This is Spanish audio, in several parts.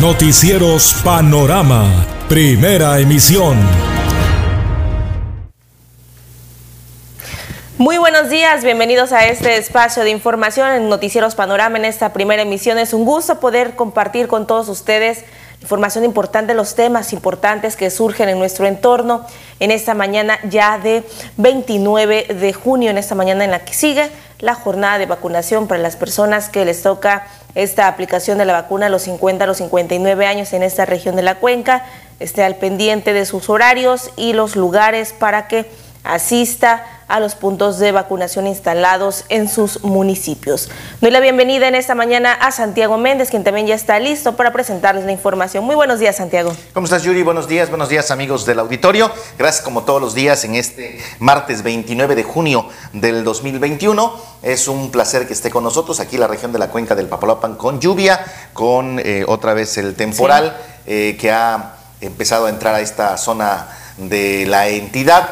Noticieros Panorama, primera emisión. Muy buenos días, bienvenidos a este espacio de información en Noticieros Panorama en esta primera emisión. Es un gusto poder compartir con todos ustedes información importante, los temas importantes que surgen en nuestro entorno en esta mañana ya de 29 de junio, en esta mañana en la que sigue la jornada de vacunación para las personas que les toca esta aplicación de la vacuna a los 50 a los 59 años en esta región de la cuenca. Esté al pendiente de sus horarios y los lugares para que asista a los puntos de vacunación instalados en sus municipios. Doy la bienvenida en esta mañana a Santiago Méndez, quien también ya está listo para presentarles la información. Muy buenos días, Santiago. ¿Cómo estás, Yuri? Buenos días, buenos días, amigos del auditorio. Gracias, como todos los días, en este martes 29 de junio del 2021. Es un placer que esté con nosotros aquí en la región de la cuenca del Papaloapan con lluvia, con eh, otra vez el temporal eh, que ha empezado a entrar a esta zona de la entidad.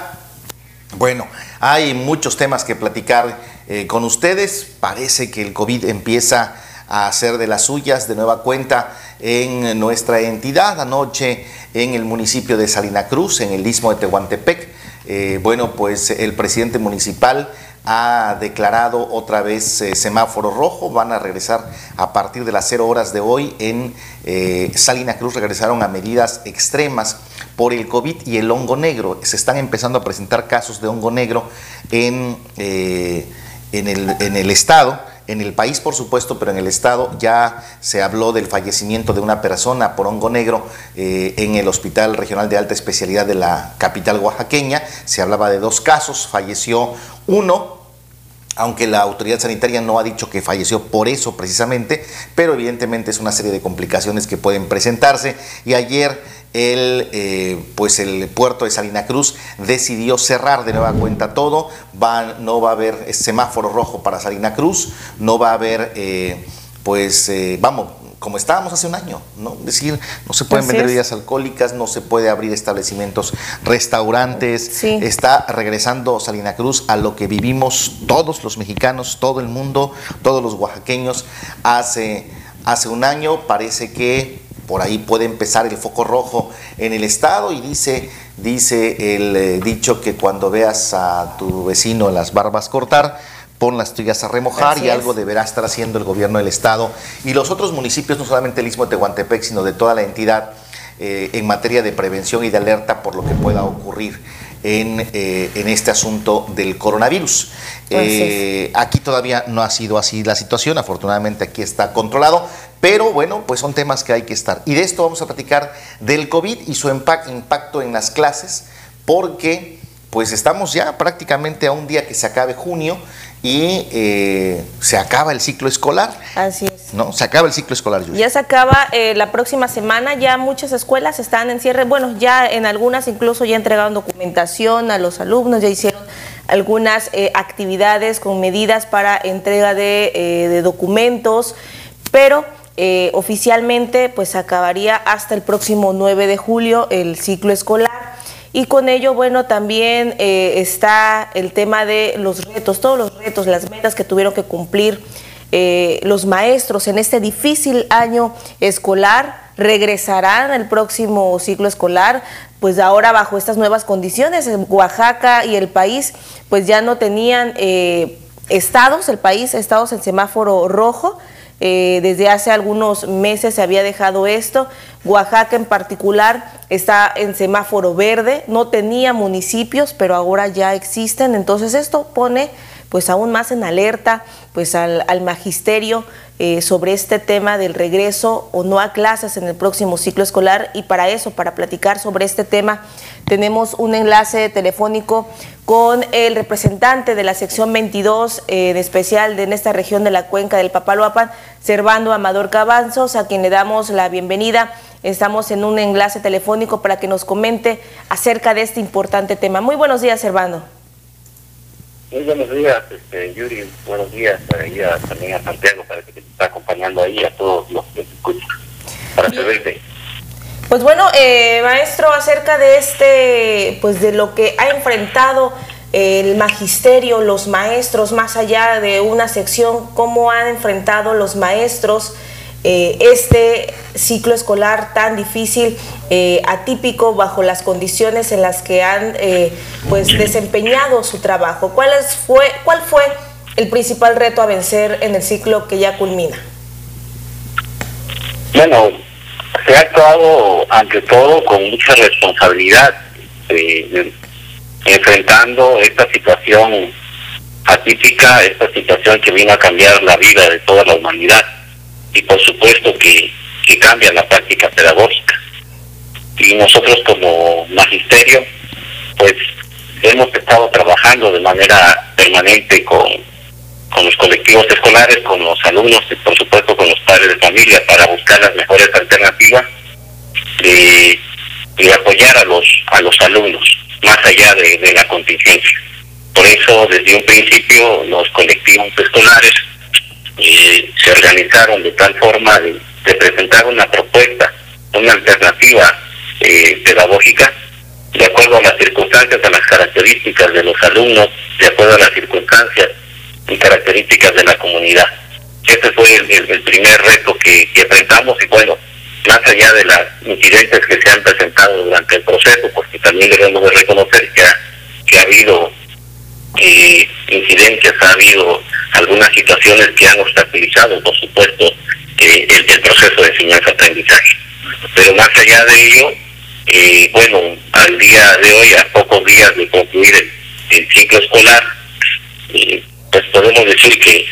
Bueno, hay muchos temas que platicar eh, con ustedes. Parece que el COVID empieza a hacer de las suyas de nueva cuenta en nuestra entidad. Anoche en el municipio de Salina Cruz, en el istmo de Tehuantepec, eh, bueno, pues el presidente municipal ha declarado otra vez eh, semáforo rojo. Van a regresar a partir de las 0 horas de hoy en Salina Cruz. Regresaron a medidas extremas por el COVID y el hongo negro. Se están empezando a presentar casos de hongo negro en, eh, en, el, estado. En el país, por supuesto, pero en el estado ya se habló del fallecimiento de una persona por hongo negro eh, en el Hospital Regional de Alta Especialidad de la capital oaxaqueña. Se hablaba de dos casos, falleció uno, aunque la autoridad sanitaria no ha dicho que falleció por eso precisamente, pero evidentemente es una serie de complicaciones que pueden presentarse. Y ayer el, eh, pues el puerto de Salina Cruz decidió cerrar de nueva cuenta todo. Va, no va a haber semáforo rojo para Salina Cruz, no va a haber, eh, pues, eh, vamos, como estábamos hace un año, ¿no? Es decir, no se pueden vender bebidas alcohólicas, no se puede abrir establecimientos, restaurantes. Está regresando Salina Cruz a lo que vivimos todos los mexicanos, todo el mundo, todos los oaxaqueños hace, hace un año. Parece que por ahí puede empezar el foco rojo en el estado y dice, dice el eh, dicho que cuando veas a tu vecino las barbas cortar, pon las tuyas a remojar y algo deberá estar haciendo el gobierno del estado y los otros municipios, no solamente el Istmo de Tehuantepec, sino de toda la entidad eh, en materia de prevención y de alerta por lo que pueda ocurrir en, eh, en este asunto del coronavirus. aquí todavía no ha sido así la situación, afortunadamente aquí está controlado, pero bueno, pues son temas que hay que estar. Y de esto vamos a platicar del COVID y su impacto en las clases, porque pues estamos ya prácticamente a un día que se acabe junio y eh, se acaba el ciclo escolar. Así es. ¿No? Se acaba el ciclo escolar. Ya se acaba eh, la próxima semana, ya muchas escuelas están en cierre, bueno, ya en algunas incluso ya entregaron documentación a los alumnos, ya hicieron algunas eh, actividades con medidas para entrega de, de documentos, pero oficialmente pues acabaría hasta el próximo 9 de julio el ciclo escolar. Y con ello, bueno, también eh, está el tema de los retos, todos los retos, las metas que tuvieron que cumplir eh, los maestros en este difícil año escolar. Regresarán el próximo ciclo escolar, pues ahora bajo estas nuevas condiciones. En Oaxaca y el país, pues ya no tenían estados, el país, estados en semáforo rojo. Eh, desde hace algunos meses se había dejado esto. Oaxaca en particular está en semáforo verde, no tenía municipios, pero ahora ya existen. Entonces esto pone pues aún más en alerta pues al, magisterio eh, sobre este tema del regreso o no a clases en el próximo ciclo escolar y para eso, para platicar sobre este tema, tenemos un enlace telefónico con el representante de la sección 22 eh, de especial de en esta región de la cuenca del Papaloapan, Servando Amador Cabanzos, a quien le damos la bienvenida. Estamos en un enlace telefónico para que nos comente acerca de este importante tema. Muy buenos días, Servando. Muy buenos días, este, Yuri. Buenos días ahí también a Santiago, para que te está acompañando ahí a todos los que te escuchan. Para servirte. Pues bueno, eh, maestro, acerca de este, pues de lo que ha enfrentado el magisterio, los maestros, más allá de una sección, cómo han enfrentado los maestros eh, este ciclo escolar tan difícil, eh, atípico, bajo las condiciones en las que han eh, pues desempeñado su trabajo. ¿Cuál, fue, ¿Cuál fue el principal reto a vencer en el ciclo que ya culmina? Bueno, se ha actuado ante todo con mucha responsabilidad, enfrentando esta situación atípica, esta situación que vino a cambiar la vida de toda la humanidad y por supuesto que, que cambia la práctica pedagógica. Y nosotros como magisterio, pues hemos estado trabajando de manera permanente con, con los colectivos escolares, con los alumnos y por supuesto con los padres de familia para buscar las mejores alternativas de, de apoyar a los, a los alumnos más allá de, de la contingencia. Por eso desde un principio los colectivos escolares eh, se organizaron de tal forma de, presentar una propuesta, una alternativa eh, pedagógica de acuerdo a las circunstancias, a las características de los alumnos, de acuerdo a las circunstancias y características de la comunidad. Este fue el, primer reto que, enfrentamos y bueno, más allá de las incidentes que se han presentado durante el proceso, porque también debemos de reconocer que que ha habido eh, incidencias, ha habido algunas situaciones que han obstaculizado, por supuesto, el, proceso de enseñanza-aprendizaje. Pero más allá de ello, eh, bueno, al día de hoy, a pocos días de concluir el, ciclo escolar, eh, pues podemos decir que,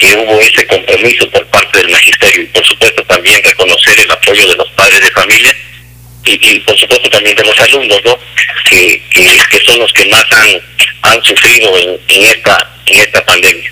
que hubo ese compromiso por parte del magisterio y por supuesto también reconocer el apoyo de los padres de familia y, por supuesto también de los alumnos, ¿no? Que, que, son los que más han, han sufrido en, en, esta, en esta pandemia.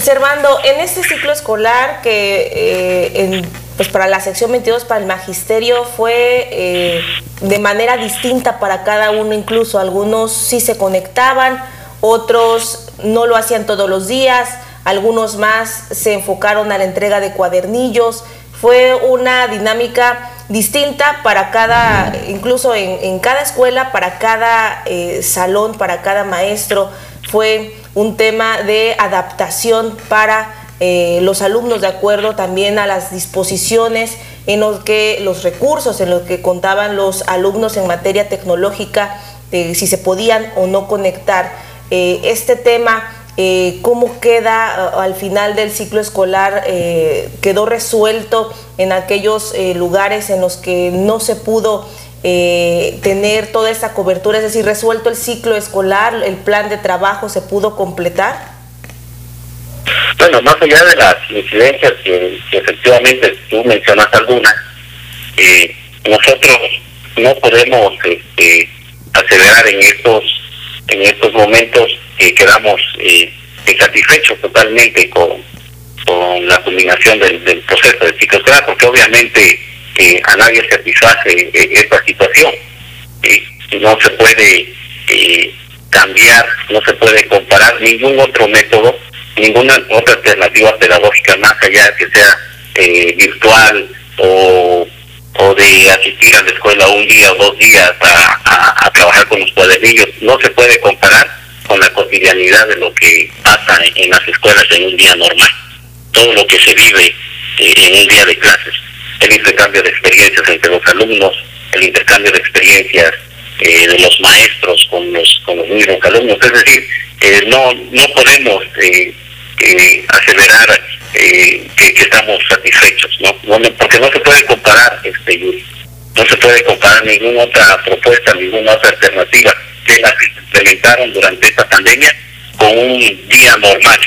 Servando, en este ciclo escolar que eh, en, pues para la sección 22, para el magisterio, fue eh, de manera distinta para cada uno, incluso algunos sí se conectaban, otros no lo hacían todos los días, algunos más se enfocaron a la entrega de cuadernillos, fue una dinámica distinta para cada, incluso en, cada escuela, para cada eh, salón, para cada maestro, fue un tema de adaptación para eh, los alumnos de acuerdo también a las disposiciones en los que los recursos en los que contaban los alumnos en materia tecnológica, eh, si se podían o no conectar. Eh, este tema, cómo queda al final del ciclo escolar, quedó resuelto en aquellos lugares en los que no se pudo eh, tener toda esa cobertura, es decir, resuelto el ciclo escolar, el plan de trabajo se pudo completar? Bueno, más allá de las incidencias que, efectivamente tú mencionas algunas, eh, nosotros no podemos este, acelerar en estos en estos momentos que quedamos eh, insatisfechos totalmente con, con la culminación del, del proceso de escolar, porque obviamente que a nadie satisface eh, esta situación. y no se puede eh, cambiar, no se puede comparar ningún otro método, ninguna otra alternativa pedagógica más allá de que sea eh, virtual o, o de asistir a la escuela un día o dos días a, a, trabajar con los cuadernillos. No se puede comparar con la cotidianidad de lo que pasa en, las escuelas en un día normal, todo lo que se vive en un día de clases el intercambio de experiencias entre los alumnos, el intercambio de experiencias eh, de los maestros con los con los mismos alumnos. Es decir, eh, no no podemos eh, acelerar que, estamos satisfechos, ¿no? porque no se puede comparar, este no se puede comparar ninguna otra propuesta, ninguna otra alternativa que las que implementaron durante esta pandemia con un día normal,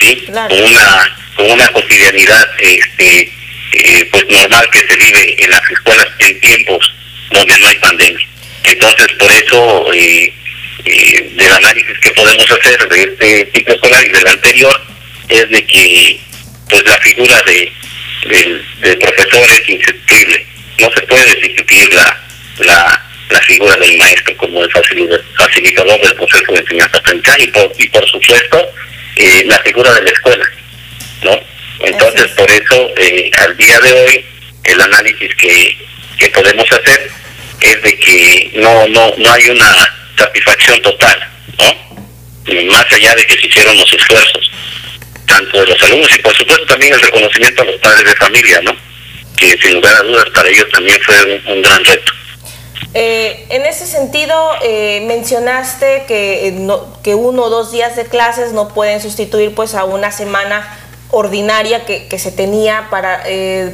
¿sí? Con una con una cotidianidad este eh, pues normal que se vive en las escuelas en tiempos donde no hay pandemia. Entonces, por eso, eh, eh, del análisis que podemos hacer de este ciclo escolar y del anterior, es de que pues la figura de, del, profesor es insustituible. No se puede sustituir la, la, la figura del maestro como el facilitador del proceso de enseñanza-aprendizaje y por, y por supuesto eh, la figura de la escuela. ¿no? Entonces, por eso, eh, al día de hoy, el análisis que, que podemos hacer es de que no, no, no hay una satisfacción total, ¿no? Más allá de que se hicieron los esfuerzos. Tanto de los alumnos y por supuesto también el reconocimiento a los padres de familia, ¿no? Que sin lugar a dudas para ellos también fue un, gran reto. Eh, en ese sentido, eh, mencionaste que, eh, que uno o dos días de clases no pueden sustituir pues a una semana ordinaria que, que se tenía para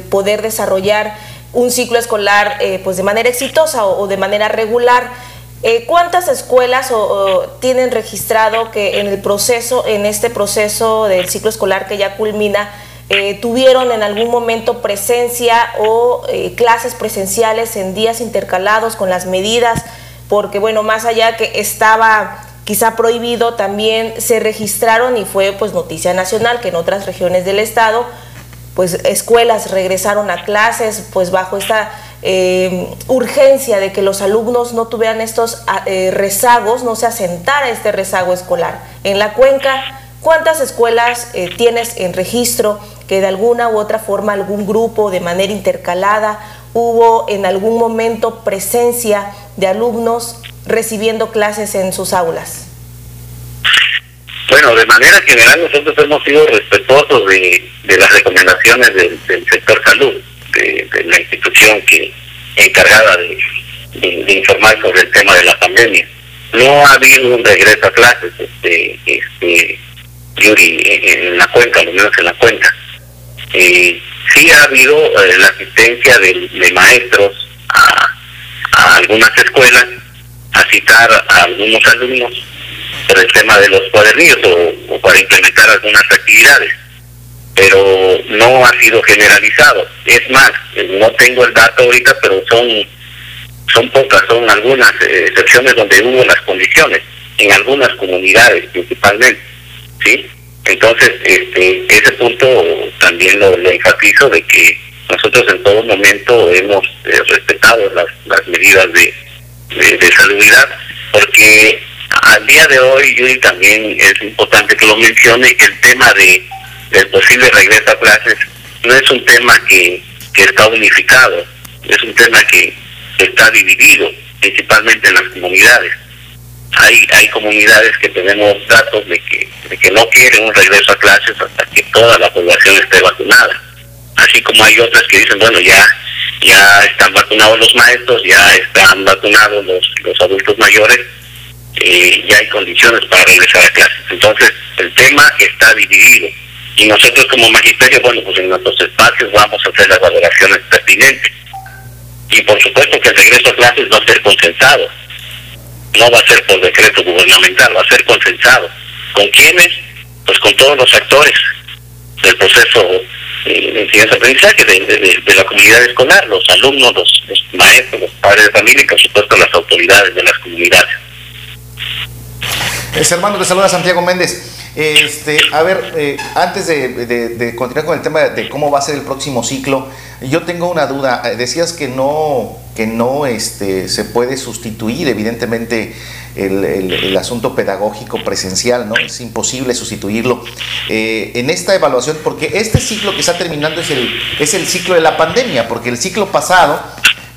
poder desarrollar un ciclo escolar pues de manera exitosa o, de manera regular. ¿Cuántas escuelas tienen registrado que en el proceso, en este proceso del ciclo escolar que ya culmina, eh, tuvieron en algún momento presencia o eh, clases presenciales en días intercalados con las medidas, porque bueno, más allá que estaba quizá prohibido, también se registraron y fue pues noticia nacional que en otras regiones del estado pues escuelas regresaron a clases pues bajo esta eh, urgencia de que los alumnos no tuvieran estos rezagos, no se asentara este rezago escolar. En la cuenca, ¿cuántas escuelas tienes en registro? que de alguna u otra forma algún grupo de manera intercalada hubo en algún momento presencia de alumnos recibiendo clases en sus aulas? Bueno, de manera general nosotros hemos sido respetuosos de, las recomendaciones del, sector salud, de, la institución que encargada de, informar sobre el tema de la pandemia. No ha habido un regreso a clases, este, este, Yuri, en la cuenca, al menos en la cuenca. Eh, sí ha habido eh, la asistencia de, maestros a, algunas escuelas a citar a algunos alumnos por el tema de los cuadernillos o, para implementar algunas actividades, pero no ha sido generalizado. Es más, no tengo el dato ahorita, pero son son pocas, son algunas eh, excepciones donde hubo las condiciones, en algunas comunidades principalmente, ¿sí? Entonces, este, ese punto también lo, enfatizo de que nosotros en todo momento hemos eh, respetado las, las medidas de, de, salubridad, porque al día de hoy, Yuri, también es importante que lo mencione, el tema de del posible regreso a clases no es un tema que, que está unificado, es un tema que está dividido, principalmente en las comunidades hay, hay comunidades que tenemos datos de que, de que no quieren un regreso a clases hasta que toda la población esté vacunada. Así como hay otras que dicen, bueno, ya ya están vacunados los maestros, ya están vacunados los, los adultos mayores, eh, ya hay condiciones para regresar a clases. Entonces, el tema está dividido. Y nosotros como magisterio, bueno, pues en nuestros espacios vamos a hacer las valoraciones pertinentes. Y por supuesto que el regreso a clases va a ser consensado no va a ser por decreto gubernamental, va a ser consensado. ¿Con quiénes? Pues con todos los actores del proceso eh, de enseñanza-aprendizaje de, la comunidad escolar, los alumnos, los, maestros, los padres de familia y por supuesto las autoridades de las comunidades. Es hermano, le saluda Santiago Méndez. Este, a ver, eh, antes de, continuar con el tema de cómo va a ser el próximo ciclo, yo tengo una duda. Eh, decías que no, que no este, se puede sustituir, evidentemente, el, asunto pedagógico presencial, ¿no? Es imposible sustituirlo. Eh, en esta evaluación, porque este ciclo que está terminando es el, es el ciclo de la pandemia, porque el ciclo pasado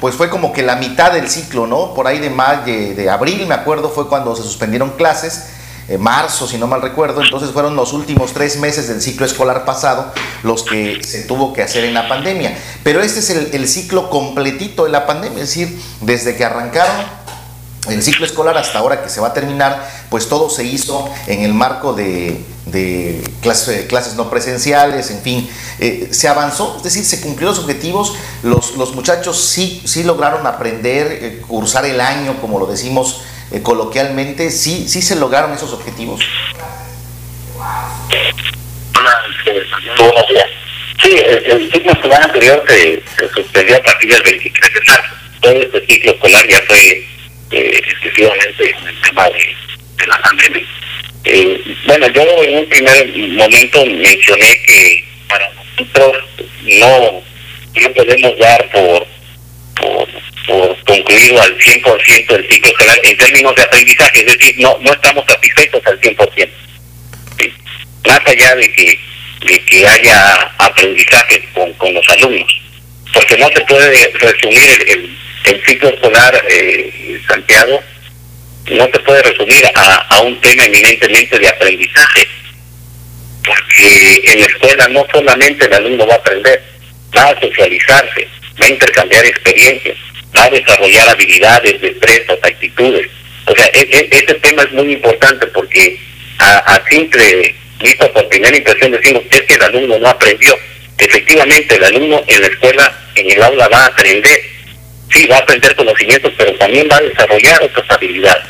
pues fue como que la mitad del ciclo, ¿no? Por ahí de mayo, de abril, me acuerdo, fue cuando se suspendieron clases eh, marzo, si no mal recuerdo, entonces fueron los últimos tres meses del ciclo escolar pasado los que se tuvo que hacer en la pandemia. Pero este es el, ciclo completito de la pandemia, es decir, desde que arrancaron el ciclo escolar hasta ahora que se va a terminar, pues todo se hizo en el marco de, clases, no presenciales, en fin, eh, se avanzó, es decir, se cumplió los objetivos, los, los muchachos sí, sí lograron aprender, eh, cursar el año, como lo decimos eh, coloquialmente, ¿sí, ¿sí se lograron esos objetivos? Sí, el, ciclo escolar anterior se, suspendió a partir del 23 de marzo. Todo este ciclo escolar ya fue eh, excesivamente en el tema de, la pandemia. Eh, bueno, yo en un primer momento mencioné que para nosotros no, no podemos dar por por concluido al 100% el ciclo escolar en términos de aprendizaje, es decir, no no estamos satisfechos al 100%. Más allá de que de que haya aprendizaje con, con los alumnos, porque no se puede resumir el, el, ciclo escolar, eh, Santiago, no se puede resumir a, a un tema eminentemente de aprendizaje. porque en la escuela no solamente el alumno va a aprender, va a socializarse, va a intercambiar experiencias, va a desarrollar habilidades, destrezas, actitudes. O sea, e, e, ese tema es muy importante porque a, a simple vista por primera impresión decimos es que el alumno no aprendió. Efectivamente, el alumno en la escuela, en el aula va a aprender, sí, va a aprender conocimientos, pero también va a desarrollar otras habilidades.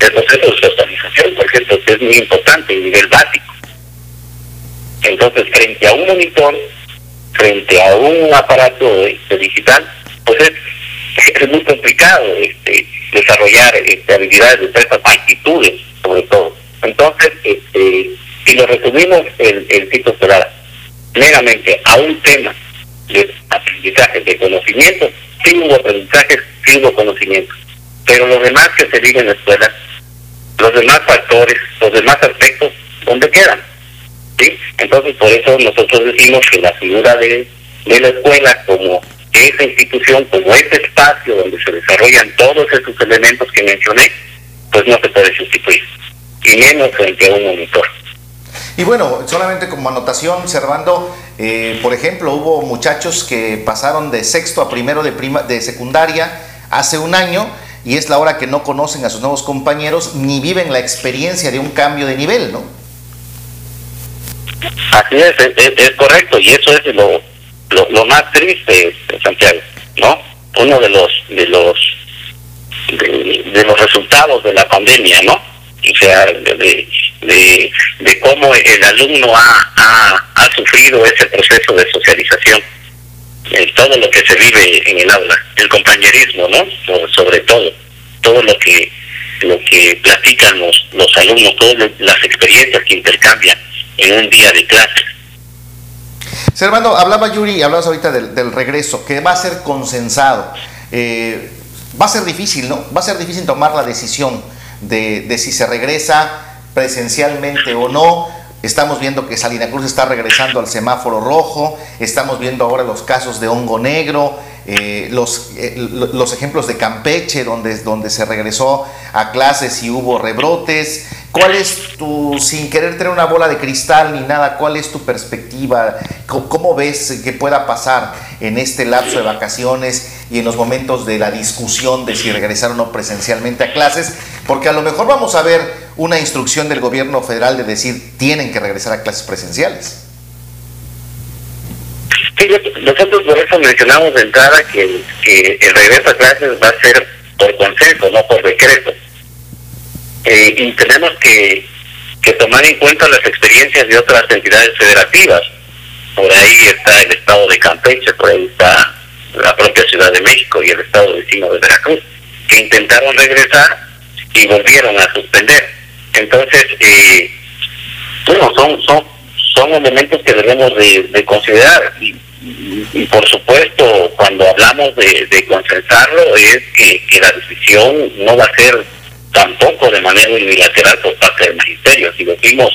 El proceso de socialización, por ejemplo, es muy importante a nivel básico. Entonces, frente a un monitor, frente a un aparato este, digital, pues es, es muy complicado este, desarrollar este, habilidades, de estas actitudes, sobre todo. Entonces, este, si lo resumimos el, el ciclo escolar meramente a un tema de aprendizaje, de conocimiento, sí hubo aprendizaje, sí hubo conocimiento. Pero los demás que se viven en la escuela, los demás factores, los demás aspectos, ¿dónde quedan? ¿Sí? Entonces, por eso nosotros decimos que la figura de, de la escuela como esa institución, como ese espacio donde se desarrollan todos esos elementos que mencioné, pues no se puede sustituir, y menos frente a un monitor. Y bueno, solamente como anotación, Servando, eh, por ejemplo, hubo muchachos que pasaron de sexto a primero de, prima, de secundaria hace un año y es la hora que no conocen a sus nuevos compañeros ni viven la experiencia de un cambio de nivel, ¿no? Así es, es, es correcto, y eso es lo, lo, lo, más triste, Santiago, ¿no? Uno de los de los de, los resultados de la pandemia, ¿no? O sea, de, de, cómo el alumno ha, ha, ha sufrido ese proceso de socialización, eh, todo lo que se vive en el aula, el compañerismo, ¿no? Sobre todo, todo lo que lo que platican los, los alumnos, todas las experiencias que intercambian en un día de clase. Servando, hablaba Yuri, hablabas ahorita del, regreso, que va a ser consensado. Eh, va a ser difícil, ¿no? Va a ser difícil tomar la decisión de, si se regresa presencialmente o no. Estamos viendo que Salina Cruz está regresando al semáforo rojo, estamos viendo ahora los casos de hongo negro, eh, los, eh, los ejemplos de Campeche, donde, donde se regresó a clases y hubo rebrotes. ¿Cuál es tu, sin querer tener una bola de cristal ni nada, cuál es tu perspectiva? ¿Cómo, ves que pueda pasar en este lapso de vacaciones y en los momentos de la discusión de si regresar o no presencialmente a clases? Porque a lo mejor vamos a ver una instrucción del gobierno federal de decir tienen que regresar a clases presenciales. Sí, nosotros por eso mencionamos de entrada que, que el regreso a clases va a ser por consenso, no por decreto. Eh, y tenemos que, que tomar en cuenta las experiencias de otras entidades federativas. Por ahí está el estado de Campeche, por ahí está la propia Ciudad de México y el estado vecino de Veracruz, que intentaron regresar y volvieron a suspender. Entonces, eh, bueno, son, son, son elementos que debemos de, de considerar. Y, y, por supuesto, cuando hablamos de, de consensarlo, es que, que la decisión no va a ser tampoco de manera unilateral por parte del magisterio. Si decimos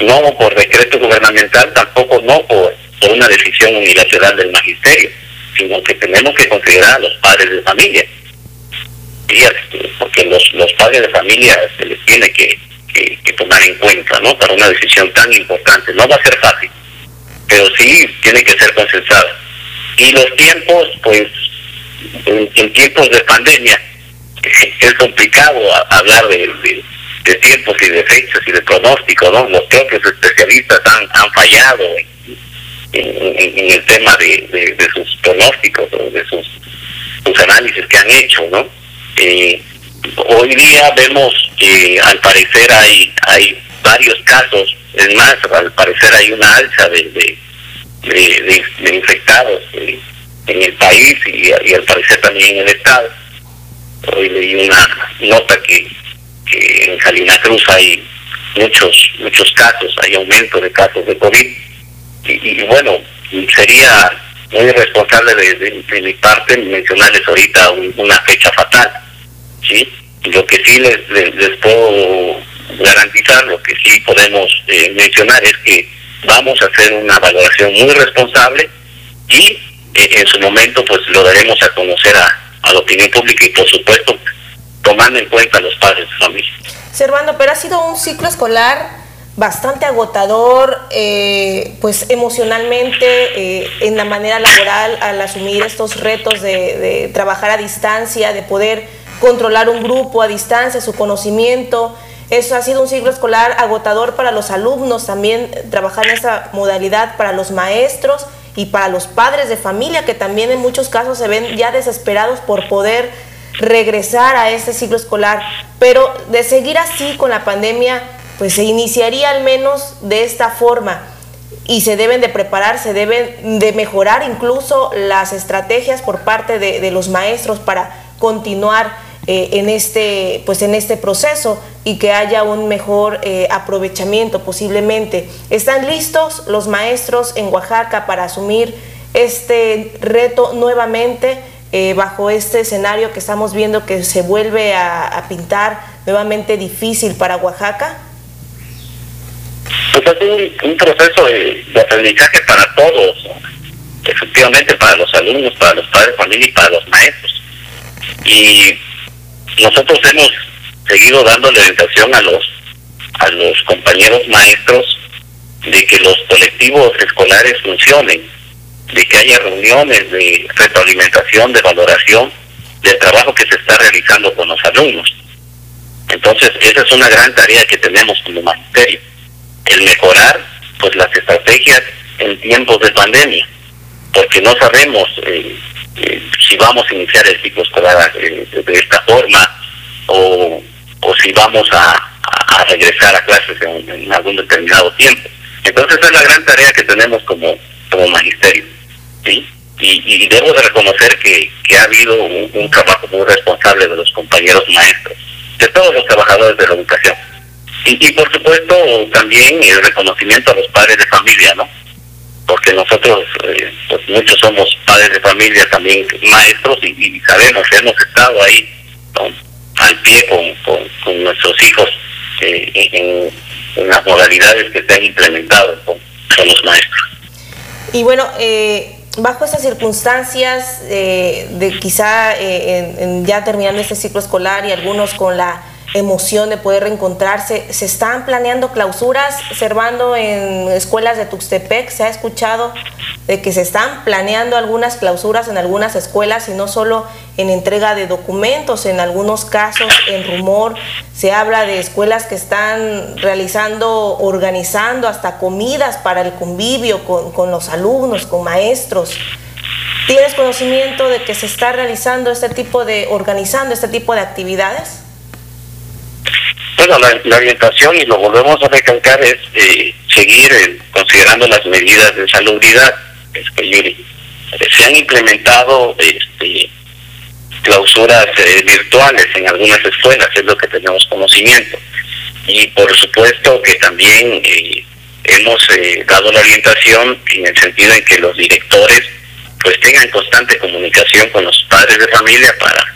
no por decreto gubernamental, tampoco no por, por una decisión unilateral del magisterio, sino que tenemos que considerar a los padres de familia. Porque los, los padres de familia se les tiene que, que, que tomar en cuenta ¿no? para una decisión tan importante. No va a ser fácil, pero sí tiene que ser consensada. Y los tiempos, pues, en, en tiempos de pandemia, es complicado hablar de, de, tiempos y de fechas y de pronósticos, ¿no? Los propios especialistas han, han fallado en, el tema de, de, sus pronósticos, o de sus, sus análisis que han hecho, ¿no? Eh, hoy día vemos que al parecer hay, hay varios casos, es más, al parecer hay una alza de, de, infectados en, el país y al parecer también en el Estado hoy leí una nota que, que en Salina Cruz hay muchos muchos casos, hay aumento de casos de COVID y, bueno, sería muy irresponsable de, mi parte mencionarles ahorita un, una fecha fatal, ¿sí? Lo que sí les, les, les puedo garantizar, lo que sí podemos eh, mencionar es que vamos a hacer una valoración muy responsable y eh, en su momento pues lo daremos a conocer a, a la opinión pública y por supuesto tomando en cuenta a los padres de familia. Servando, pero ha sido un ciclo escolar bastante agotador, eh, pues emocionalmente, eh, en la manera laboral, al asumir estos retos de, trabajar a distancia, de poder controlar un grupo a distancia, su conocimiento. Eso ha sido un ciclo escolar agotador para los alumnos, también trabajar en esa modalidad para los maestros y para los padres de familia, que también en muchos casos se ven ya desesperados por poder regresar a este ciclo escolar. Pero de seguir así con la pandemia, pues se iniciaría al menos de esta forma y se deben de preparar, se deben de mejorar incluso las estrategias por parte de, los maestros para continuar eh, en, este, pues en este proceso y que haya un mejor eh, aprovechamiento posiblemente. ¿Están listos los maestros en Oaxaca para asumir este reto nuevamente eh, bajo este escenario que estamos viendo que se vuelve a pintar nuevamente difícil para Oaxaca? pues es un, proceso de, aprendizaje para todos, efectivamente para los alumnos, para los padres de familia y para los maestros. Y nosotros hemos seguido dándole orientación a los a los compañeros maestros de que los colectivos escolares funcionen, de que haya reuniones de retroalimentación, de valoración del trabajo que se está realizando con los alumnos. Entonces, esa es una gran tarea que tenemos como magisterio el mejorar pues las estrategias en tiempos de pandemia, porque no sabemos eh, eh, si vamos a iniciar el ciclo escolar eh, de esta forma o, o si vamos a, regresar a clases en, algún determinado tiempo. Entonces es la gran tarea que tenemos como, como magisterio. ¿sí? Y, debo de reconocer que, que ha habido un, un trabajo muy responsable de los compañeros maestros, de todos los trabajadores de la educación y, por supuesto también el reconocimiento a los padres de familia, ¿no? Porque nosotros, eh, pues muchos somos padres de familia, también maestros, y, sabemos que hemos estado ahí al pie con, con, nuestros hijos eh, en, las modalidades que se han implementado con, los maestros. Y bueno, eh, bajo esas circunstancias, de quizá ya terminando este ciclo escolar y algunos con la emoción de poder reencontrarse. Se están planeando clausuras, observando en escuelas de Tuxtepec, se ha escuchado de que se están planeando algunas clausuras en algunas escuelas y no solo en entrega de documentos, en algunos casos en rumor se habla de escuelas que están realizando, organizando hasta comidas para el convivio con, con los alumnos, con maestros. ¿Tienes conocimiento de que se está realizando este tipo de, organizando este tipo de actividades? Bueno, la, orientación, y lo volvemos a recalcar, es eh, seguir eh, considerando las medidas de salubridad. Este, Yuri. Se han implementado este, clausuras eh, virtuales en algunas escuelas, es lo que tenemos conocimiento. Y por supuesto que también hemos dado la orientación en el sentido en que los directores pues tengan constante comunicación con los padres de familia para,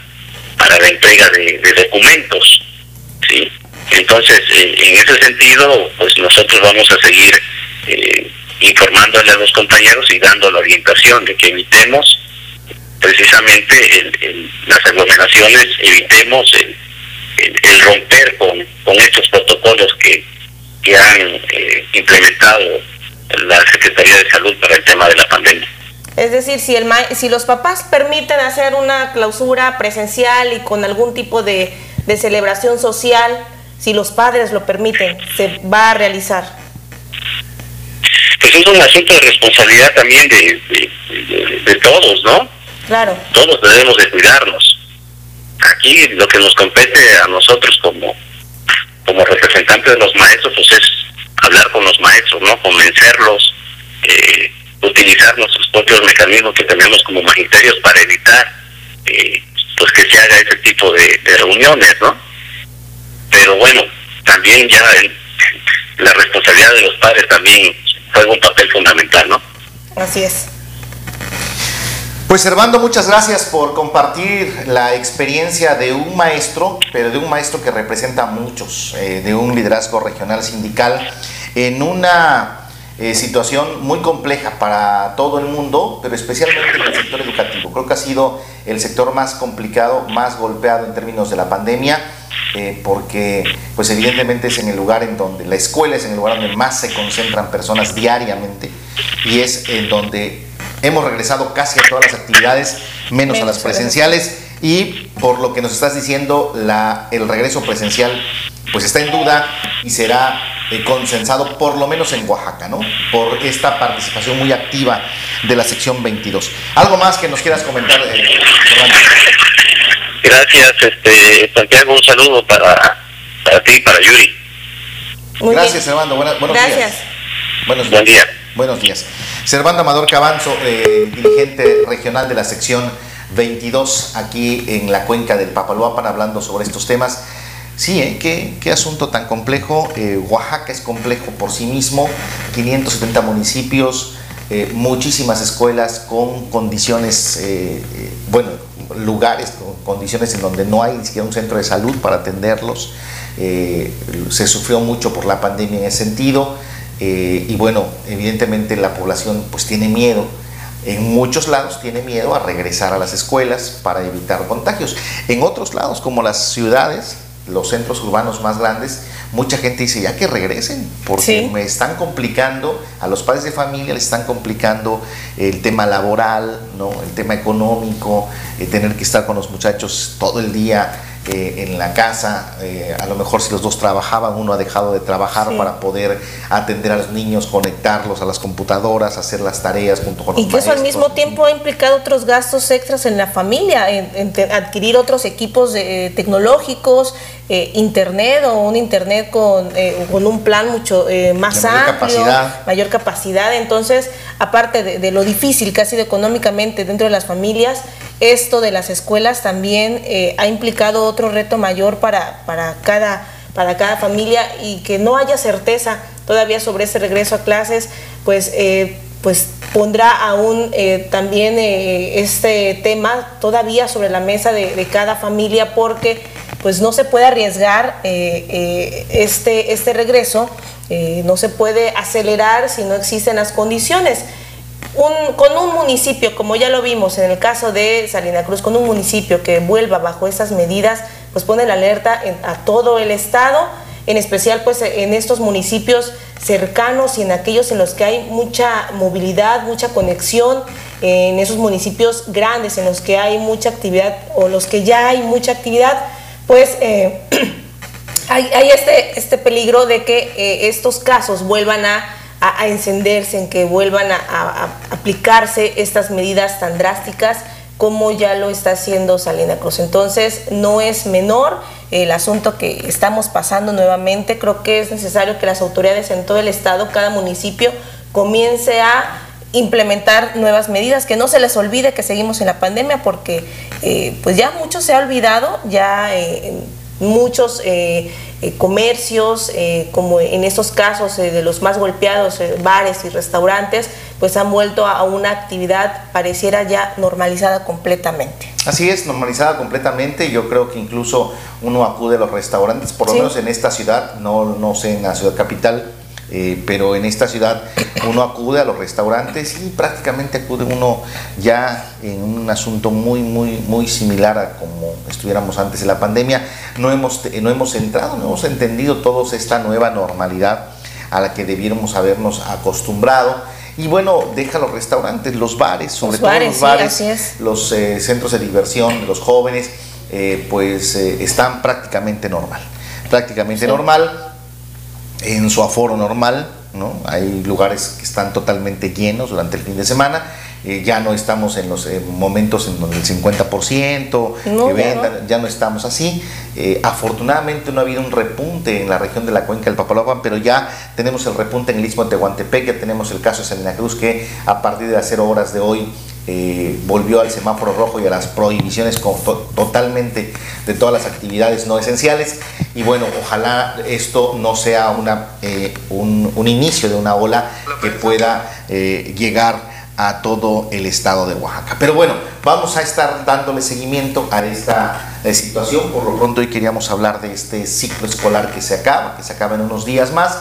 para la entrega de documentos. ¿Sí? Entonces, en ese sentido, pues nosotros vamos a seguir eh, informándole a los compañeros y dando la orientación de que evitemos precisamente las aglomeraciones, evitemos el, romper con, estos protocolos que, que han eh, implementado la Secretaría de Salud para el tema de la pandemia. Es decir, si, el si los papás permiten hacer una clausura presencial y con algún tipo de, de celebración social, si los padres lo permiten, se va a realizar? Pues es un asunto de responsabilidad también de, de, todos, ¿no? Claro. Todos debemos de cuidarnos. Aquí lo que nos compete a nosotros como, como representantes de los maestros, pues es hablar con los maestros, ¿no? Convencerlos, eh, utilizar nuestros propios mecanismos que tenemos como magisterios para evitar eh, pues que se haga ese tipo de reuniones, ¿no? pero bueno, también ya la responsabilidad de los padres también juega un papel fundamental, ¿no? Así es. Pues Servando, muchas gracias por compartir la experiencia de un maestro, pero de un maestro que representa a muchos, eh, de un liderazgo regional sindical, en una eh, situación muy compleja para todo el mundo, pero especialmente en el sector educativo. Creo que ha sido el sector más complicado, más golpeado en términos de la pandemia eh, porque pues evidentemente es en el lugar en donde, la escuela es en el lugar donde más se concentran personas diariamente y es en donde hemos regresado casi a todas las actividades, menos, a las presenciales y por lo que nos estás diciendo, la, el regreso presencial pues está en duda y será eh, consensado por lo menos en Oaxaca, ¿no? Por esta participación muy activa de la sección 22. ¿Algo más que nos quieras comentar, eh, Gracias, este, Santiago, un saludo para, para ti y para Yuri. Gracias, Servando. buenos Gracias. días. Buenos días. Buenos días. Servando Amador Cabanzo, eh, dirigente regional de la sección 22 aquí en la cuenca del Papaloapan, hablando sobre estos temas. Sí, ¿eh? ¿Qué, asunto tan complejo. Eh, Oaxaca es complejo por sí mismo, 570 municipios, eh, muchísimas escuelas con condiciones, bueno, lugares, con condiciones en donde no hay ni siquiera un centro de salud para atenderlos. se sufrió mucho por la pandemia en ese sentido y bueno, evidentemente la población pues tiene miedo en muchos lados tiene miedo a regresar a las escuelas para evitar contagios. En otros lados, como las ciudades, los centros urbanos más grandes, mucha gente dice, ya que regresen, porque me están complicando, a los padres de familia les están complicando el tema laboral, ¿no? el tema económico, eh, tener que estar con los muchachos todo el día eh, en la casa, eh, a lo mejor si los dos trabajaban, uno ha dejado de trabajar para poder atender a los niños, conectarlos a las computadoras, hacer las tareas junto con los Y que eso al mismo tiempo ha implicado otros gastos extras en la familia, en, adquirir otros equipos eh, tecnológicos, internet o un internet con, con un plan mucho más amplio, capacidad. mayor capacidad. Entonces, aparte de, de lo difícil que ha sido económicamente dentro de las familias, esto de las escuelas también eh, ha implicado otro reto mayor para, para, cada, para cada familia y que no haya certeza todavía sobre ese regreso a clases, pues, eh, pues pondrá aún eh, también este tema todavía sobre la mesa de, cada familia porque pues no se puede arriesgar este, este regreso, no se puede acelerar si no existen las condiciones con un municipio, como ya lo vimos en el caso de Salina Cruz, con un municipio que vuelva bajo esas medidas, pues pone la alerta a todo el estado, en especial pues en estos municipios cercanos y en aquellos en los que hay mucha movilidad, mucha conexión, en esos municipios grandes en los que hay mucha actividad o los que ya hay mucha actividad, pues eh, hay, este, este peligro de que eh, estos casos vuelvan a a, encenderse, en que vuelvan a, aplicarse estas medidas tan drásticas como ya lo está haciendo Salina Cruz. Entonces, no es menor el asunto que estamos pasando nuevamente. Creo que es necesario que las autoridades en todo el estado, cada municipio, comience a implementar nuevas medidas, que no se les olvide que seguimos en la pandemia, porque eh, pues ya mucho se ha olvidado, ya eh, muchos eh, eh, comercios, eh, como en estos casos de los más golpeados, bares y restaurantes, pues han vuelto a una actividad pareciera ya normalizada completamente. Así es, normalizada completamente. Yo creo que incluso uno acude a los restaurantes, por lo menos en esta ciudad, no, no sé en la ciudad capital, eh, pero en esta ciudad uno acude a los restaurantes y prácticamente acude uno ya en un asunto muy, muy, muy similar a como estuviéramos antes de la pandemia. No hemos, no hemos entrado, no hemos entendido todos esta nueva normalidad a la que debiéramos habernos acostumbrado. Y bueno, deja los restaurantes, los bares, sobre todo los bares, los eh, centros de diversión los jóvenes, eh, pues están prácticamente normal. Prácticamente normal en su aforo normal, ¿no? Hay lugares que están totalmente llenos durante el fin de semana. Eh, ya no estamos en los eh, momentos en donde el 50% que vendan, ya no estamos así. Eh, afortunadamente no ha habido un repunte en la región de la cuenca del Papaloapan, pero ya tenemos el repunte en el istmo de Tehuantepec, ya tenemos el caso de Salina Cruz que a partir de las 0 horas de hoy eh, volvió al semáforo rojo y a las prohibiciones totalmente de todas las actividades no esenciales. Y bueno, ojalá esto no sea una, eh, un, inicio de una ola que pueda eh, llegar a todo el estado de Oaxaca. Pero bueno, vamos a estar dándole seguimiento a esta situación. Por lo pronto hoy queríamos hablar de este ciclo escolar que se acaba, que se acaba en unos días más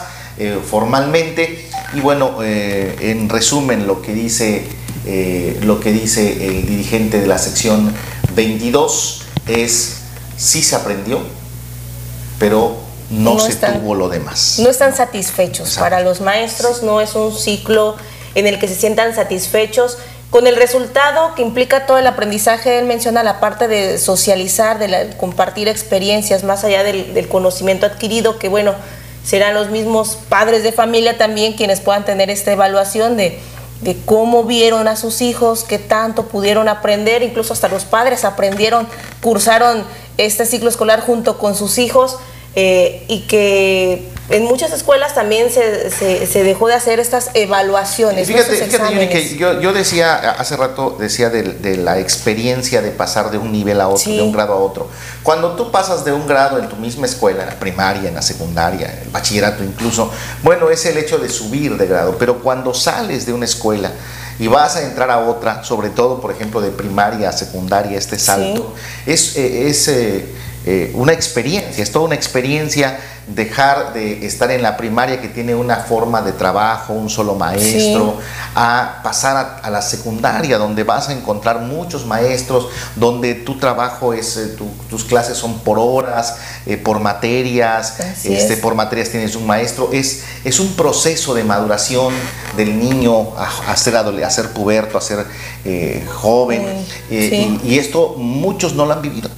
formalmente. Y bueno, en resumen lo que dice eh, lo que dice el dirigente de la sección 22 es si se aprendió, pero no, se tuvo lo demás. No están satisfechos. Para los maestros no es un ciclo en el que se sientan satisfechos con el resultado que implica todo el aprendizaje, él menciona la parte de socializar, de compartir experiencias más allá del, conocimiento adquirido, que bueno, serán los mismos padres de familia también quienes puedan tener esta evaluación de, de cómo vieron a sus hijos, qué tanto pudieron aprender, incluso hasta los padres aprendieron, cursaron este ciclo escolar junto con sus hijos eh, y que en muchas escuelas también se, se, dejó de hacer estas evaluaciones. Fíjate, fíjate que yo, yo, decía, hace rato decía de, la experiencia de pasar de un nivel a otro, de un grado a otro. Cuando tú pasas de un grado en tu misma escuela, en la primaria, en la secundaria, en el bachillerato incluso, bueno, es el hecho de subir de grado, pero cuando sales de una escuela, y vas a entrar a otra, sobre todo, por ejemplo, de primaria a secundaria, este salto, es, eh, es eh, una experiencia, es toda una experiencia dejar de estar en la primaria que tiene una forma de trabajo, un solo maestro, a pasar a, la secundaria donde vas a encontrar muchos maestros, donde tu trabajo es, eh, tus clases son por horas, eh, por materias, este, por materias tienes un maestro, es, es un proceso de maduración del niño a, ser, a ser puberto, a ser eh, joven, y esto muchos no lo han vivido.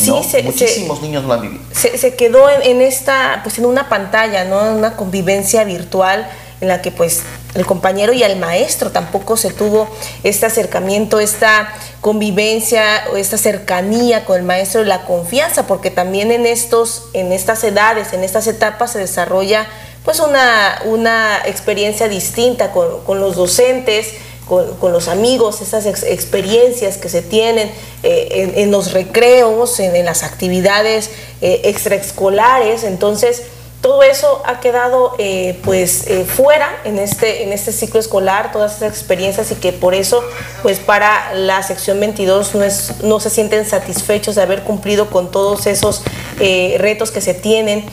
Sí, muchísimos niños lo han vivido. Se, quedó en, esta, pues en una pantalla, ¿no? En una convivencia virtual en la que pues el compañero y el maestro tampoco se tuvo este acercamiento, esta convivencia o esta cercanía con el maestro, la confianza, porque también en estos, en estas edades, en estas etapas se desarrolla pues una, una experiencia distinta con, con los docentes, con, los amigos, esas experiencias que se tienen eh, en, los recreos, en, las actividades eh, extraescolares. Entonces, todo eso ha quedado eh, pues fuera en este, en este ciclo escolar, todas esas experiencias y que por eso pues para la sección 22 no, es, no se sienten satisfechos de haber cumplido con todos esos retos que se tienen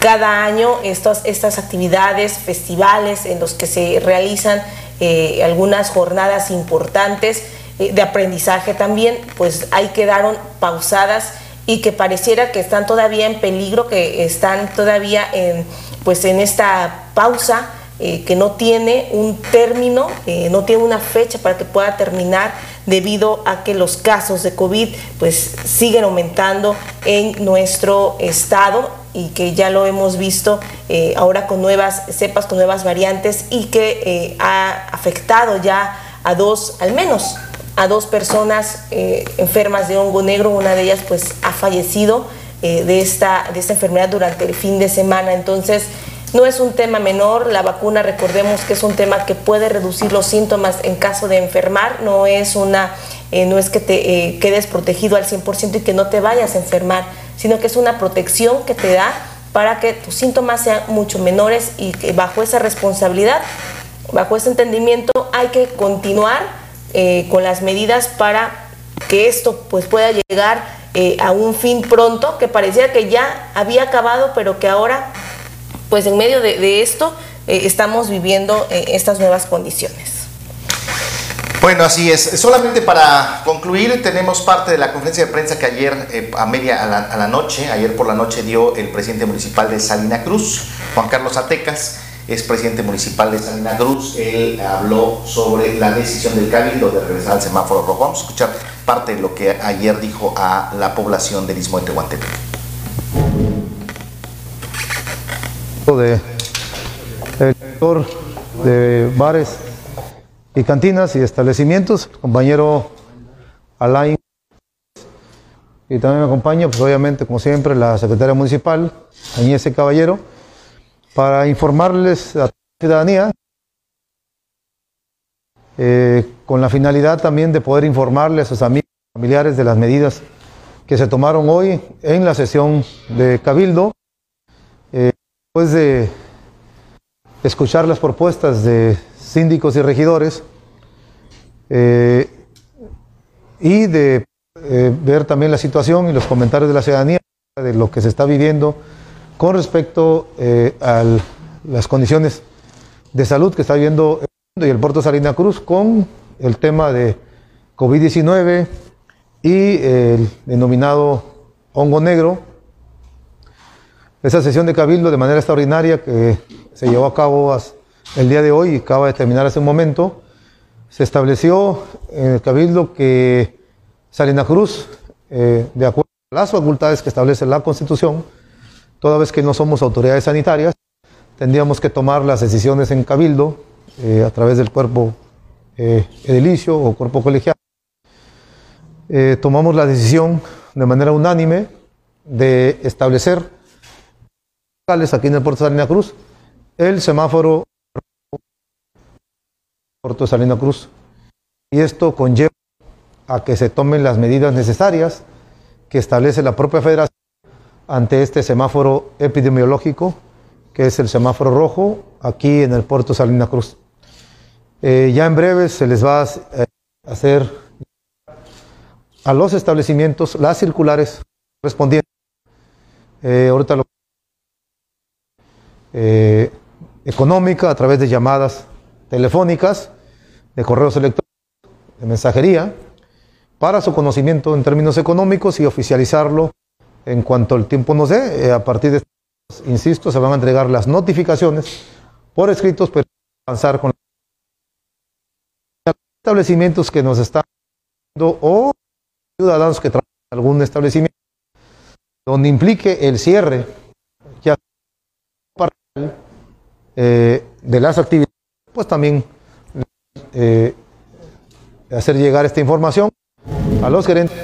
cada año, estas, estas actividades, festivales en los que se realizan eh, algunas jornadas importantes eh, de aprendizaje también, pues ahí quedaron pausadas y que pareciera que están todavía en peligro, que están todavía en, pues en esta pausa eh, que no tiene un término, no tiene una fecha para que pueda terminar debido a que los casos de COVID pues siguen aumentando en nuestro estado y que ya lo hemos visto eh, ahora con nuevas cepas, con nuevas variantes y que eh, ha afectado ya a dos, al menos a dos personas eh, enfermas de hongo negro, una de ellas pues ha fallecido de, esta, de esta enfermedad durante el fin de semana, entonces no es un tema menor, la vacuna recordemos que es un tema que puede reducir los síntomas en caso de enfermar, no es una no es que te quedes protegido al 100% y que no te vayas a enfermar, sino que es una protección que te da para que tus síntomas sean mucho menores y que bajo esa responsabilidad, bajo ese entendimiento, hay que continuar eh, con las medidas para que esto pues, pueda llegar eh, a un fin pronto, que parecía que ya había acabado, pero que ahora, pues en medio de, esto, eh, estamos viviendo estas nuevas condiciones. Bueno, así es. Solamente para concluir, tenemos parte de la conferencia de prensa que ayer eh, a media a la, noche, ayer por la noche dio el presidente municipal de Salina Cruz, Juan Carlos Atecas, es presidente municipal de Salina Cruz. Él habló sobre la decisión del cabildo de regresar al semáforo rojo. Vamos a escuchar parte de lo que ayer dijo a la población del Istmo de Tehuantepec. De el sector de bares y cantinas y establecimientos, compañero Alain. Y también me acompaña, pues obviamente, como siempre, la secretaria municipal, Añez Caballero, para informarles a la ciudadanía, eh, con la finalidad también de poder informarles a sus amigos y familiares de las medidas que se tomaron hoy en la sesión de Cabildo, eh, después de escuchar las propuestas de síndicos y regidores, eh, y de eh, ver también la situación y los comentarios de la ciudadanía de lo que se está viviendo con respecto eh, a las condiciones de salud que está viviendo el y el puerto Salina Cruz con el tema de COVID-19 y el denominado hongo negro, Esa sesión de cabildo de manera extraordinaria que se llevó a cabo el día de hoy acaba de terminar hace un momento, se estableció en el cabildo que Salina Cruz, eh, de acuerdo a las facultades que establece la Constitución, toda vez que no somos autoridades sanitarias, tendríamos que tomar las decisiones en cabildo eh, a través del cuerpo eh, edilicio o cuerpo colegial. tomamos la decisión de manera unánime de establecer aquí en el puerto de Salina Cruz el semáforo puerto Salina Cruz y esto conlleva a que se tomen las medidas necesarias que establece la propia federación ante este semáforo epidemiológico que es el semáforo rojo aquí en el puerto Salina Cruz. Eh, ya en breve se les va a eh, hacer a los establecimientos las circulares correspondientes. Eh, ahorita lo eh, económica a través de llamadas telefónicas, de correos electrónicos, de mensajería, para su conocimiento en términos económicos y oficializarlo en cuanto el tiempo nos dé. Eh, a partir de, insisto, se van a entregar las notificaciones por escritos, pero avanzar con establecimientos que nos están o ciudadanos que trabajan en algún establecimiento donde implique el cierre eh, de las actividades, pues también eh, hacer llegar esta información a los gerentes.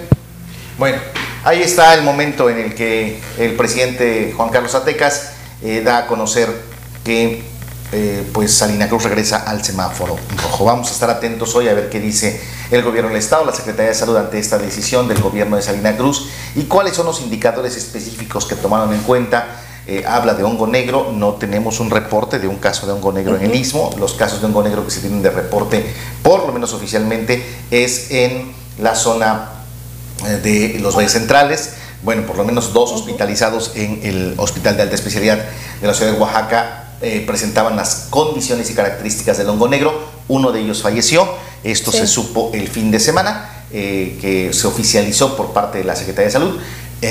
Bueno, ahí está el momento en el que el presidente Juan Carlos Atecas eh, da a conocer que pues Salina Cruz regresa al semáforo rojo. Vamos a estar atentos hoy a ver qué dice el gobierno del Estado, la Secretaría de Salud ante esta decisión del gobierno de Salina Cruz y cuáles son los indicadores específicos que tomaron en cuenta eh, habla de hongo negro, no tenemos un reporte de un caso de hongo negro en el istmo, los casos de hongo negro que se tienen de reporte, por lo menos oficialmente, es en la zona eh, de los valles centrales, bueno, por lo menos dos hospitalizados en el Hospital de Alta Especialidad de la ciudad de Oaxaca eh, presentaban las condiciones y características del hongo negro, uno de ellos falleció, esto se supo el fin de semana, que se oficializó por parte de la Secretaría de Salud.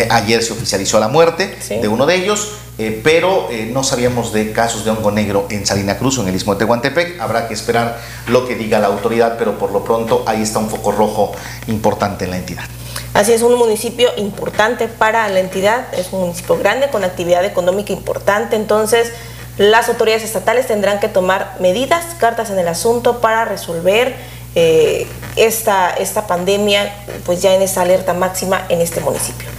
ayer se oficializó la muerte de uno de ellos. Eh, pero eh, no sabíamos de casos de hongo negro en Salina Cruz o en el istmo de Tehuantepec. Habrá que esperar lo que diga la autoridad, pero por lo pronto ahí está un foco rojo importante en la entidad. Así es, un municipio importante para la entidad, es un municipio grande con actividad económica importante, entonces las autoridades estatales tendrán que tomar medidas, cartas en el asunto para resolver eh, esta, esta pandemia, pues ya en esa alerta máxima en este municipio.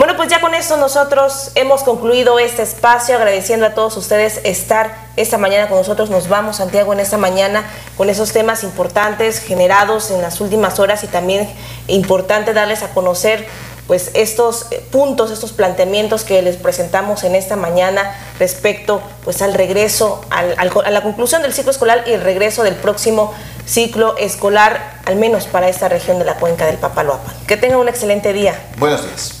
Bueno, pues ya con esto nosotros hemos concluido este espacio, agradeciendo a todos ustedes estar esta mañana con nosotros. Nos vamos, Santiago, en esta mañana con esos temas importantes generados en las últimas horas y también importante darles a conocer pues estos puntos, estos planteamientos que les presentamos en esta mañana respecto pues al regreso, a la conclusión del ciclo escolar y el regreso del próximo ciclo escolar, al menos para esta región de la cuenca del Papaloapan. Que tengan un excelente día. Buenos días.